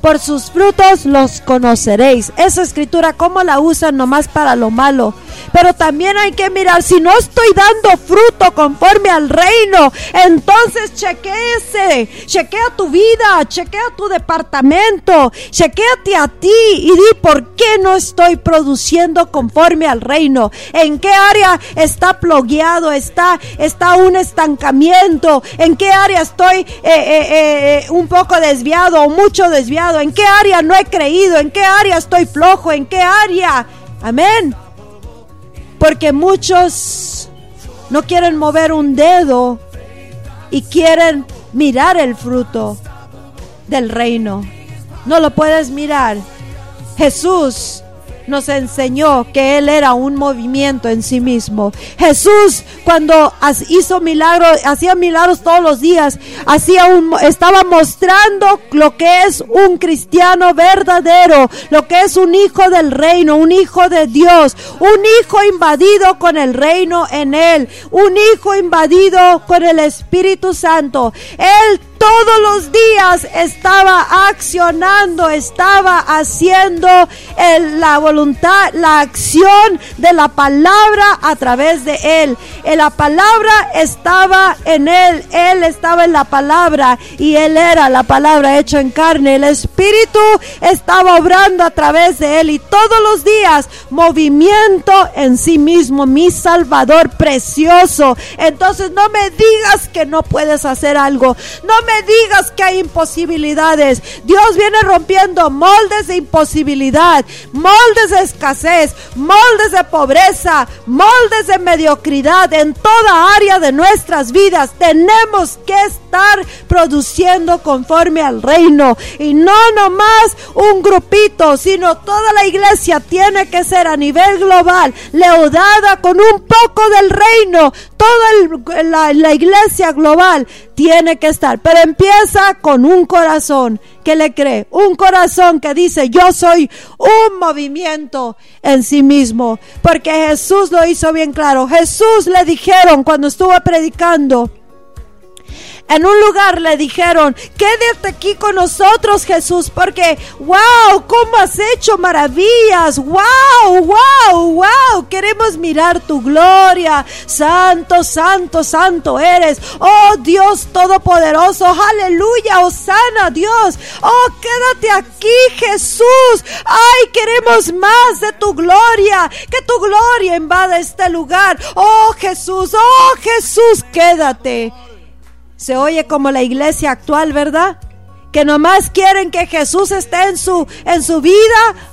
por sus frutos los conoceréis. Esa escritura, ¿cómo la usan nomás para lo malo? Pero también hay que mirar, si no estoy dando fruto conforme al reino, entonces chequeese, chequea tu vida, chequea tu departamento, chequeate a ti y di por qué no estoy produciendo conforme al reino. ¿En qué área está plogueado? ¿Está, está un estancamiento? ¿En qué área estoy eh, eh, eh, un poco desviado o mucho desviado? ¿En qué área no he creído? ¿En qué área estoy flojo? ¿En qué área? Amén. Porque muchos no quieren mover un dedo y quieren mirar el fruto del reino. No lo puedes mirar. Jesús nos enseñó que Él era un movimiento en sí mismo. Jesús cuando hizo milagros, hacía milagros todos los días, hacía un, estaba mostrando lo que es un cristiano verdadero, lo que es un hijo del reino, un hijo de Dios, un hijo invadido con el reino en Él, un hijo invadido con el Espíritu Santo. Él todos los días estaba accionando, estaba haciendo la voluntad, la acción de la palabra a través de él. la palabra estaba en él, él estaba en la palabra y él era la palabra hecha en carne. El Espíritu estaba obrando a través de él y todos los días movimiento en sí mismo, mi Salvador precioso. Entonces no me digas que no puedes hacer algo. No me digas que hay imposibilidades. Dios viene rompiendo moldes de imposibilidad, moldes de escasez, moldes de pobreza, moldes de mediocridad en toda área de nuestras vidas. Tenemos que estar produciendo conforme al reino y no nomás un grupito, sino toda la iglesia tiene que ser a nivel global, leudada con un poco del reino. Toda la, la iglesia global tiene que estar, pero empieza con un corazón. Que le cree, un corazón que dice, yo soy un movimiento en sí mismo, porque Jesús lo hizo bien claro. Jesús le dijeron cuando estuvo predicando, en un lugar le dijeron, quédate aquí con nosotros Jesús, porque, wow, ¿cómo has hecho maravillas? Wow, wow, wow, queremos mirar tu gloria. Santo, santo, santo eres. Oh Dios Todopoderoso, aleluya, sana Dios. Oh, quédate aquí Jesús. Ay, queremos más de tu gloria. Que tu gloria invada este lugar. Oh Jesús, oh Jesús, quédate. Se oye como la iglesia actual, ¿verdad? Que nomás quieren que Jesús esté en su, en su vida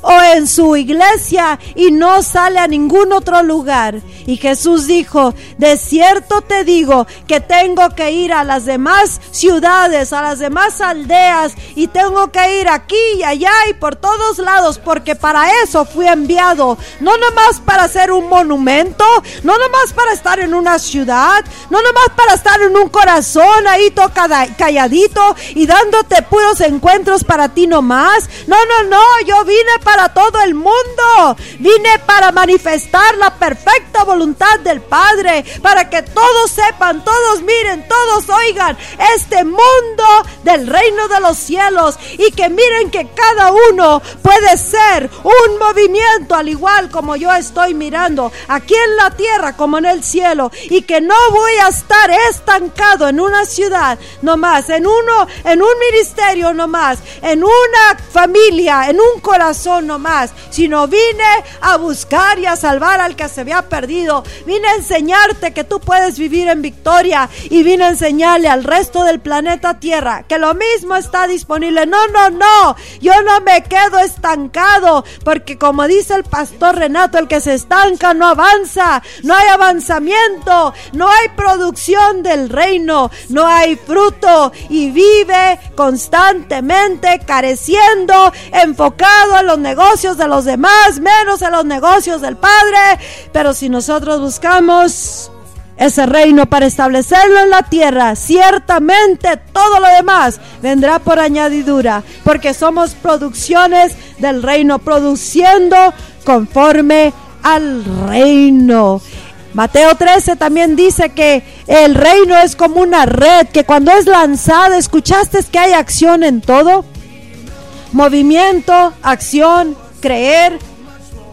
o en su iglesia y no sale a ningún otro lugar. Y Jesús dijo, de cierto te digo que tengo que ir a las demás ciudades, a las demás aldeas y tengo que ir aquí y allá y por todos lados porque para eso fui enviado. No nomás para hacer un monumento, no nomás para estar en una ciudad, no nomás para estar en un corazón ahí tocada, calladito y dándote puros encuentros para ti nomás. No, no, no, yo vine para todo el mundo. Vine para manifestar la perfecta voluntad del Padre, para que todos sepan, todos miren, todos oigan este mundo del reino de los cielos y que miren que cada uno puede ser un movimiento al igual como yo estoy mirando aquí en la tierra como en el cielo y que no voy a estar estancado en una ciudad nomás, en uno, en un ministerio no más, en una familia, en un corazón nomás, sino vine a buscar y a salvar al que se había perdido. Vine a enseñarte que tú puedes vivir en victoria y vine a enseñarle al resto del planeta Tierra que lo mismo está disponible. No, no, no, yo no me quedo estancado porque como dice el pastor Renato, el que se estanca no avanza, no hay avanzamiento, no hay producción del reino, no hay fruto y vive constantemente constantemente careciendo, enfocado a los negocios de los demás, menos a los negocios del Padre. Pero si nosotros buscamos ese reino para establecerlo en la tierra, ciertamente todo lo demás vendrá por añadidura, porque somos producciones del reino, produciendo conforme al reino. Mateo 13 también dice que el reino es como una red que cuando es lanzada, ¿escuchaste que hay acción en todo? Movimiento, acción, creer,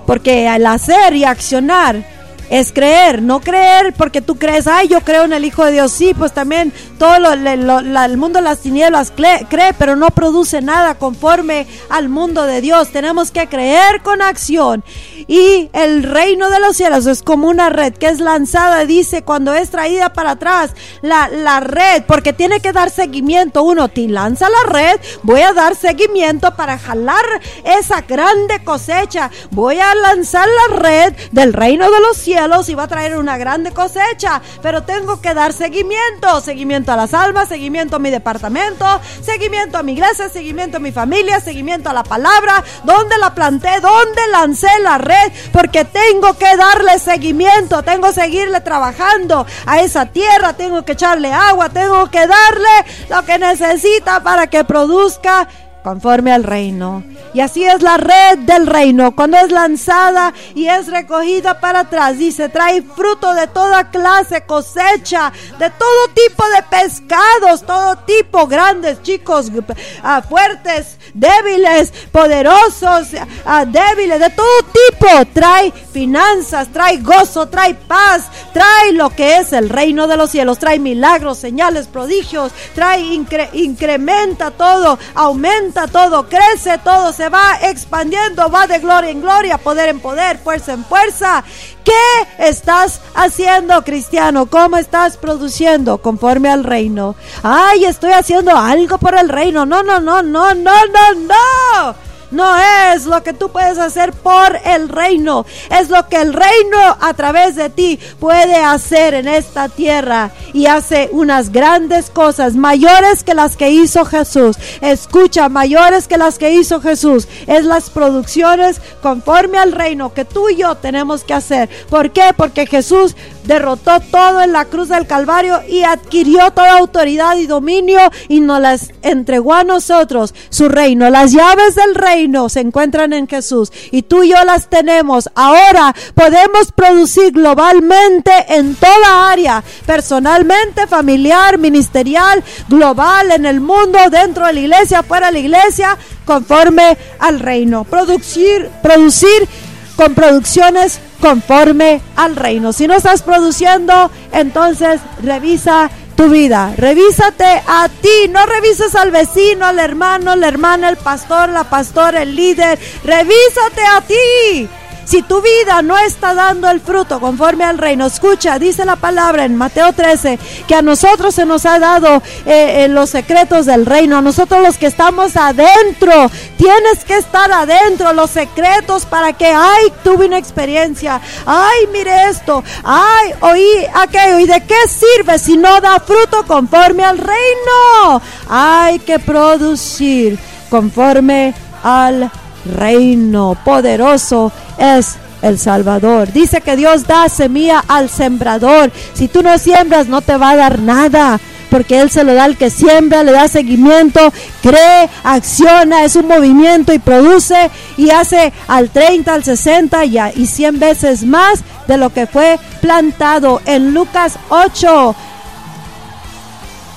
porque al hacer y accionar es creer, no creer porque tú crees, ay, yo creo en el Hijo de Dios, sí, pues también todo el mundo de las tinieblas cree, pero no produce nada conforme al mundo de Dios. Tenemos que creer con acción. Y el reino de los cielos es como una red que es lanzada, dice, cuando es traída para atrás, la, la red, porque tiene que dar seguimiento. Uno te lanza la red, voy a dar seguimiento para jalar esa grande cosecha. Voy a lanzar la red del reino de los cielos y va a traer una grande cosecha, pero tengo que dar seguimiento, seguimiento a las almas, seguimiento a mi departamento, seguimiento a mi iglesia, seguimiento a mi familia, seguimiento a la palabra, dónde la planté, dónde lancé la red, porque tengo que darle seguimiento, tengo que seguirle trabajando a esa tierra, tengo que echarle agua, tengo que darle lo que necesita para que produzca conforme al reino. Y así es la red del reino. Cuando es lanzada y es recogida para atrás, dice, trae fruto de toda clase, cosecha, de todo tipo de pescados, todo tipo, grandes, chicos, ah, fuertes, débiles, poderosos, ah, débiles, de todo tipo. Trae finanzas, trae gozo, trae paz, trae lo que es el reino de los cielos, trae milagros, señales, prodigios, trae, incrementa todo, aumenta todo, crece todo se va expandiendo, va de gloria en gloria, poder en poder, fuerza en fuerza. ¿Qué estás haciendo, cristiano? ¿Cómo estás produciendo conforme al reino? Ay, estoy haciendo algo por el reino. No, no, no, no, no, no, no no es lo que tú puedes hacer por el reino, es lo que el reino a través de ti puede hacer en esta tierra y hace unas grandes cosas mayores que las que hizo Jesús. Escucha, mayores que las que hizo Jesús. Es las producciones conforme al reino que tú y yo tenemos que hacer. ¿Por qué? Porque Jesús derrotó todo en la cruz del Calvario y adquirió toda autoridad y dominio y nos las entregó a nosotros, su reino. Las llaves del reino se encuentran en Jesús y tú y yo las tenemos. Ahora podemos producir globalmente en toda área, personalmente, familiar, ministerial, global, en el mundo, dentro de la iglesia, fuera de la iglesia, conforme al reino. Producir, producir con producciones conforme al reino. Si no estás produciendo, entonces revisa tu vida. Revísate a ti, no revises al vecino, al hermano, la hermana, el pastor, la pastora, el líder. Revísate a ti. Si tu vida no está dando el fruto conforme al reino, escucha, dice la palabra en Mateo 13, que a nosotros se nos ha dado eh, eh, los secretos del reino, a nosotros los que estamos adentro, tienes que estar adentro, los secretos para que, ay, tuve una experiencia, ay, mire esto, ay, oí aquello, ¿y de qué sirve si no da fruto conforme al reino? Hay que producir conforme al reino poderoso es el Salvador. Dice que Dios da semilla al sembrador. Si tú no siembras, no te va a dar nada. Porque Él se lo da al que siembra, le da seguimiento, cree, acciona, es un movimiento y produce y hace al 30, al 60 y, y 100 veces más de lo que fue plantado en Lucas 8,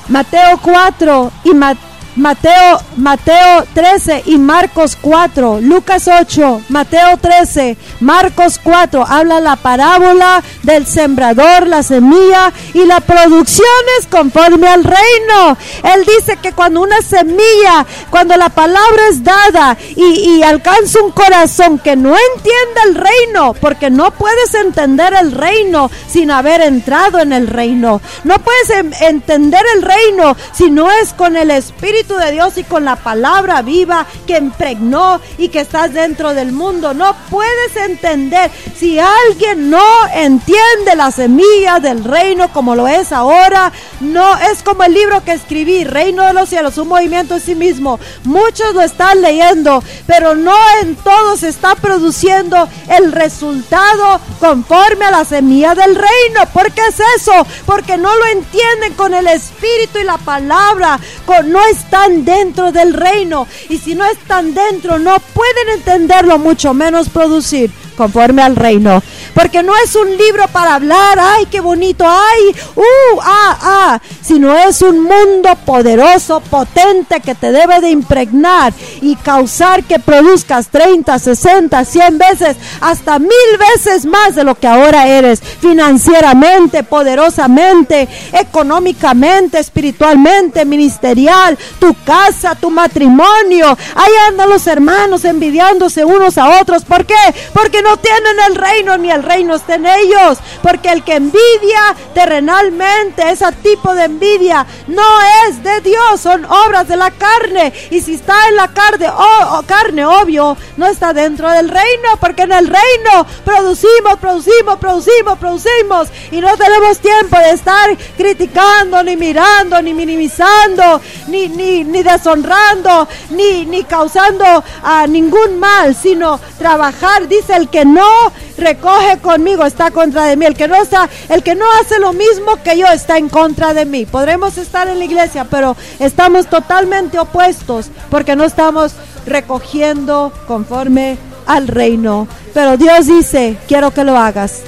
Mateo 4 y Mateo Mateo, Mateo 13 y Marcos 4, Lucas 8, Mateo 13, Marcos 4, habla la parábola del sembrador, la semilla y la producción es conforme al reino. Él dice que cuando una semilla, cuando la palabra es dada y, y alcanza un corazón que no entiende el reino, porque no puedes entender el reino sin haber entrado en el reino. No puedes entender el reino si no es con el Espíritu de Dios y con la palabra viva que impregnó y que estás dentro del mundo. No puedes entender si alguien no entiende la semilla del reino como lo es ahora. No es como el libro que escribí, Reino de los Cielos, un movimiento en sí mismo. Muchos lo están leyendo, pero no en todos está produciendo el resultado conforme a la semilla del reino. ¿Por qué es eso? Porque no lo entienden con el espíritu y la palabra. Con, no está están dentro del reino. Y si no están dentro, no pueden entenderlo, mucho menos producir conforme al reino. Porque no es un libro para hablar, ay, qué bonito, ay, uh, ah, ah, sino es un mundo poderoso, potente que te debe de impregnar y causar que produzcas 30, 60, 100 veces, hasta mil veces más de lo que ahora eres, financieramente, poderosamente, económicamente, espiritualmente, ministerial, tu casa, tu matrimonio. Ahí andan los hermanos envidiándose unos a otros. ¿Por qué? Porque no tienen el reino ni el reino está en ellos. Porque el que envidia terrenalmente, ese tipo de envidia, no es de Dios, son obras de la carne. Y si está en la carne, oh, carne, obvio, no está dentro del reino. Porque en el reino producimos, producimos, producimos, producimos. Y no tenemos tiempo de estar criticando, ni mirando, ni minimizando, ni, ni, ni deshonrando, ni, ni causando a ah, ningún mal, sino trabajar, dice el que no recoge conmigo está contra de mí. El que no está, el que no hace lo mismo que yo está en contra de mí. Podremos estar en la iglesia, pero estamos totalmente opuestos porque no estamos recogiendo conforme al reino. Pero Dios dice, quiero que lo hagas.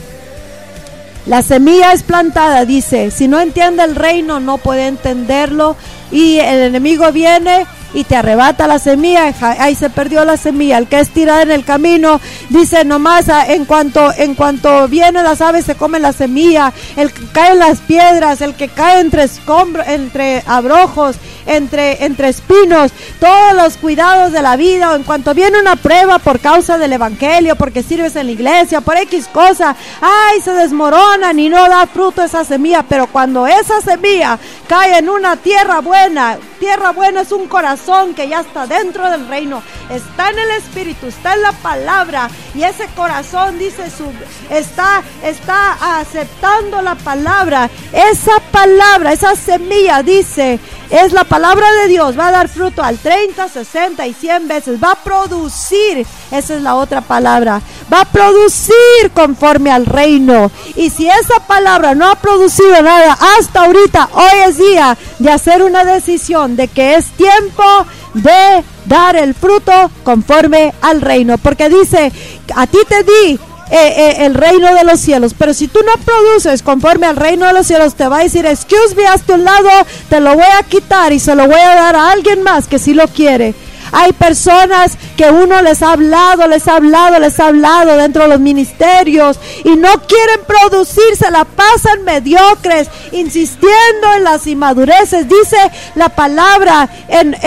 La semilla es plantada, dice, si no entiende el reino no puede entenderlo y el enemigo viene y te arrebata la semilla, ahí se perdió la semilla. El que es tirada en el camino, dice nomás ah, en cuanto, en cuanto vienen las aves se comen la semilla, el que cae en las piedras, el que cae entre escombros, entre abrojos, entre, entre espinos, todos los cuidados de la vida, o en cuanto viene una prueba por causa del evangelio, porque sirves en la iglesia, por X cosa, ay, se desmoronan y no da fruto esa semilla, pero cuando esa semilla cae en una tierra buena, tierra buena es un corazón que ya está dentro del reino, está en el Espíritu, está en la palabra y ese corazón dice su está está aceptando la palabra. Esa palabra, esa semilla dice, es la palabra de Dios, va a dar fruto al 30, 60 y 100 veces, va a producir, esa es la otra palabra, va a producir conforme al reino. Y si esa palabra no ha producido nada hasta ahorita, hoy es día de hacer una decisión de que es tiempo de dar el fruto conforme al reino. Porque dice, a ti te di eh, eh, el reino de los cielos. Pero si tú no produces conforme al reino de los cielos, te va a decir, excuse me, hazte un lado, te lo voy a quitar y se lo voy a dar a alguien más que si lo quiere. Hay personas que uno les ha hablado, les ha hablado, les ha hablado dentro de los ministerios y no quieren producir, se la pasan mediocres, insistiendo en las inmadureces. Dice la palabra en,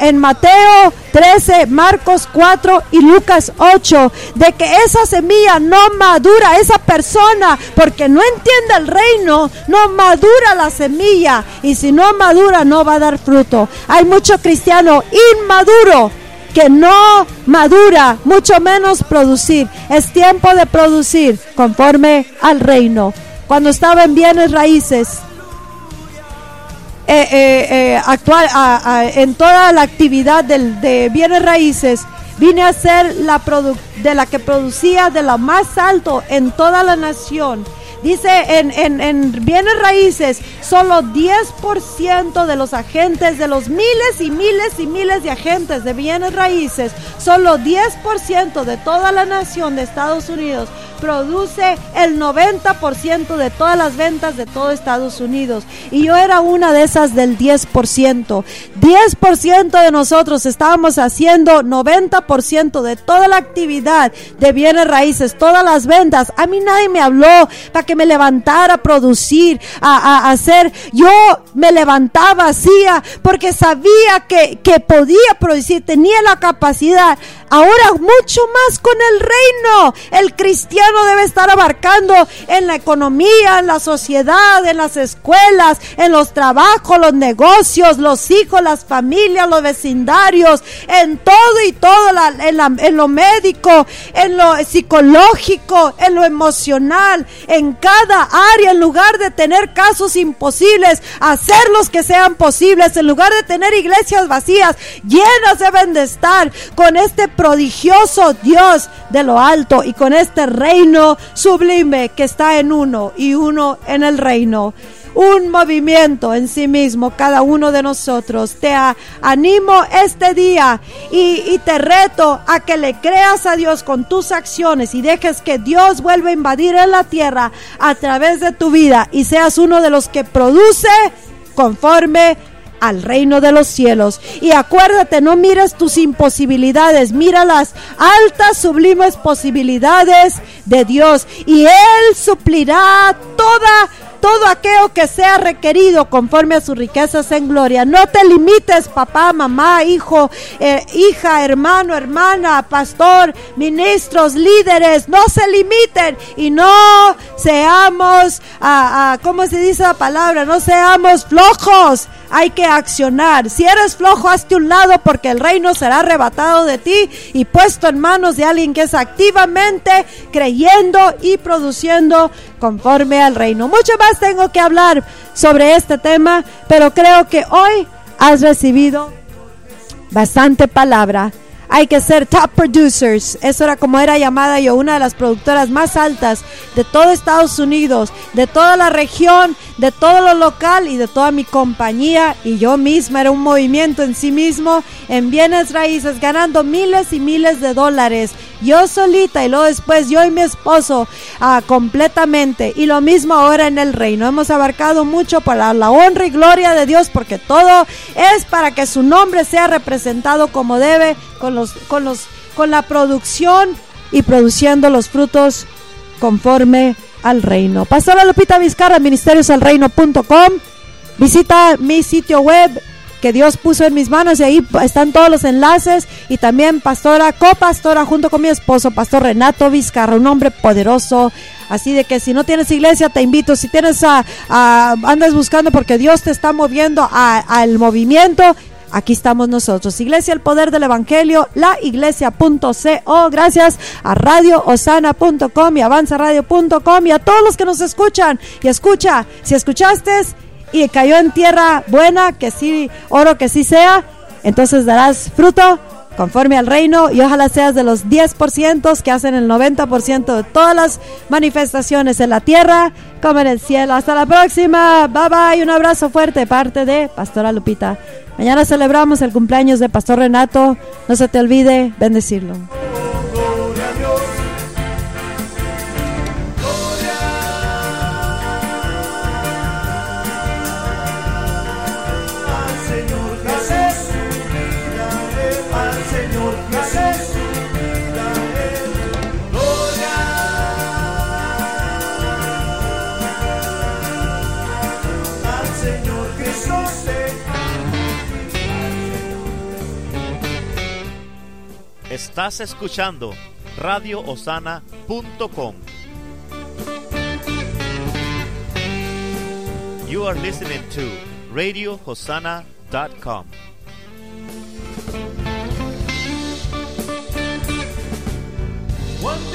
en Mateo 13, Marcos 4 y Lucas 8, de que esa semilla no madura, esa persona, porque no entiende el reino, no madura la semilla y si no madura no va a dar fruto. Hay mucho cristiano inmaduro que no madura, mucho menos producir. Es tiempo de producir conforme al reino. Cuando estaba en bienes raíces, eh, eh, eh, actual, en toda la actividad de bienes raíces, vine a ser la de la que producía de lo más alto en toda la nación. Dice en, en, en, bienes raíces, solo 10% de los agentes, de los miles y miles y miles de agentes de bienes raíces, solo 10% de toda la nación de Estados Unidos produce el 90% de todas las ventas de todo Estados Unidos. Y yo era una de esas del 10%. 10% de nosotros estábamos haciendo 90% de toda la actividad de bienes raíces, todas las ventas. A mí nadie me habló para que me levantara a producir, a, hacer. Yo me levantaba, hacía, porque sabía que, que podía producir, tenía la capacidad. Ahora mucho más con el reino. El cristiano debe estar abarcando en la economía, en la sociedad, en las escuelas, en los trabajos, los negocios, los hijos, las familias, los vecindarios, en todo y todo, en, lo médico, en lo psicológico, en lo emocional, en cada área, en lugar de tener casos imposibles, hacerlos que sean posibles, en lugar de tener iglesias vacías, llenas deben de estar con este prodigioso Dios de lo alto y con este reino sublime que está en uno y uno en el reino un movimiento en sí mismo, cada uno de nosotros. Te animo este día y, te reto a que le creas a Dios con tus acciones y dejes que Dios vuelva a invadir en la tierra a través de tu vida y seas uno de los que produce conforme al reino de los cielos. Y acuérdate, no mires tus imposibilidades, mira las altas, sublimes posibilidades de Dios. Y Él suplirá toda todo aquello que sea requerido conforme a sus riquezas en gloria. No te limites, papá, mamá, hijo, eh, hija, hermano, hermana, pastor, ministros, líderes. No se limiten y no seamos, a, ¿cómo se dice la palabra? No seamos flojos. Hay que accionar. Si eres flojo, hazte un lado porque el reino será arrebatado de ti y puesto en manos de alguien que es activamente creyendo y produciendo conforme al reino. Mucho más tengo que hablar sobre este tema, pero creo que hoy has recibido bastante palabra hay que ser top producers. Eso era como era llamada yo, una de las productoras más altas de todo Estados Unidos, de toda la región, de todo lo local y de toda mi compañía. Y yo misma era un movimiento en sí mismo en bienes raíces, ganando miles y miles de dólares. Yo solita y luego después yo y mi esposo ah, completamente. Y lo mismo ahora en el reino. Hemos abarcado mucho para la honra y gloria de Dios porque todo es para que su nombre sea representado como debe con los con los con la producción y produciendo los frutos conforme al reino. Pastora Lupita Vizcarra, ministeriosalreino.com. Visita mi sitio web que Dios puso en mis manos y ahí están todos los enlaces y también pastora, copastora junto con mi esposo, pastor Renato Vizcarra, un hombre poderoso. Así de que si no tienes iglesia, te invito. Si tienes a, andas buscando porque Dios te está moviendo al movimiento, aquí estamos nosotros. Iglesia, el poder del Evangelio, la iglesia.co. Gracias a radioosana.com y avanzaradio.com y a todos los que nos escuchan. Y escucha, si escuchaste y cayó en tierra buena, que sí, oro que sí sea, entonces darás fruto conforme al reino y ojalá seas de los 10% que hacen el 90% de todas las manifestaciones en la tierra como en el cielo. Hasta la próxima. Bye bye. Un abrazo fuerte parte de Pastora Lupita. Mañana celebramos el cumpleaños de Pastor Renato. No se te olvide bendecirlo. Estás escuchando radioosana.com. You are listening to radiohosanna.com. One